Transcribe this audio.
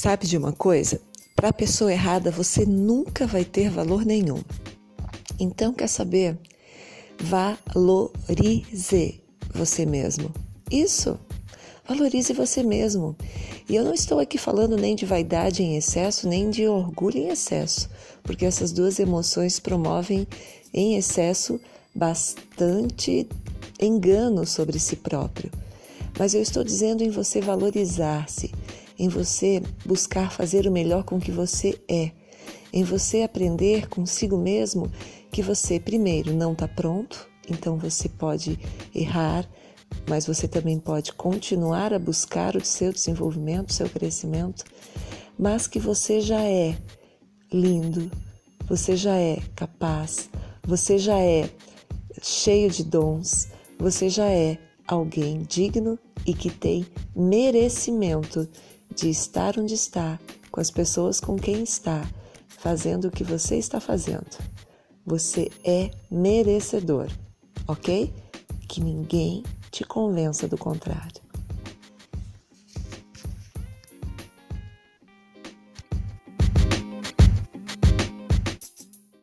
Sabe de uma coisa? Para a pessoa errada, você nunca vai ter valor nenhum. Então, quer saber? Valorize você mesmo. Isso! Valorize você mesmo. E eu não estou aqui falando nem de vaidade em excesso, nem de orgulho em excesso, porque essas duas emoções promovem em excesso bastante engano sobre si próprio. Mas eu estou dizendo em você valorizar-se, em você buscar fazer o melhor com que você é, em você aprender consigo mesmo que você, primeiro, não está pronto, então você pode errar, mas você também pode continuar a buscar o seu desenvolvimento, o seu crescimento, mas que você já é lindo, você já é capaz, você já é cheio de dons, você já é alguém digno e que tem merecimento de estar onde está, com as pessoas com quem está, fazendo o que você está fazendo. Você é merecedor, ok? Que ninguém te convença do contrário.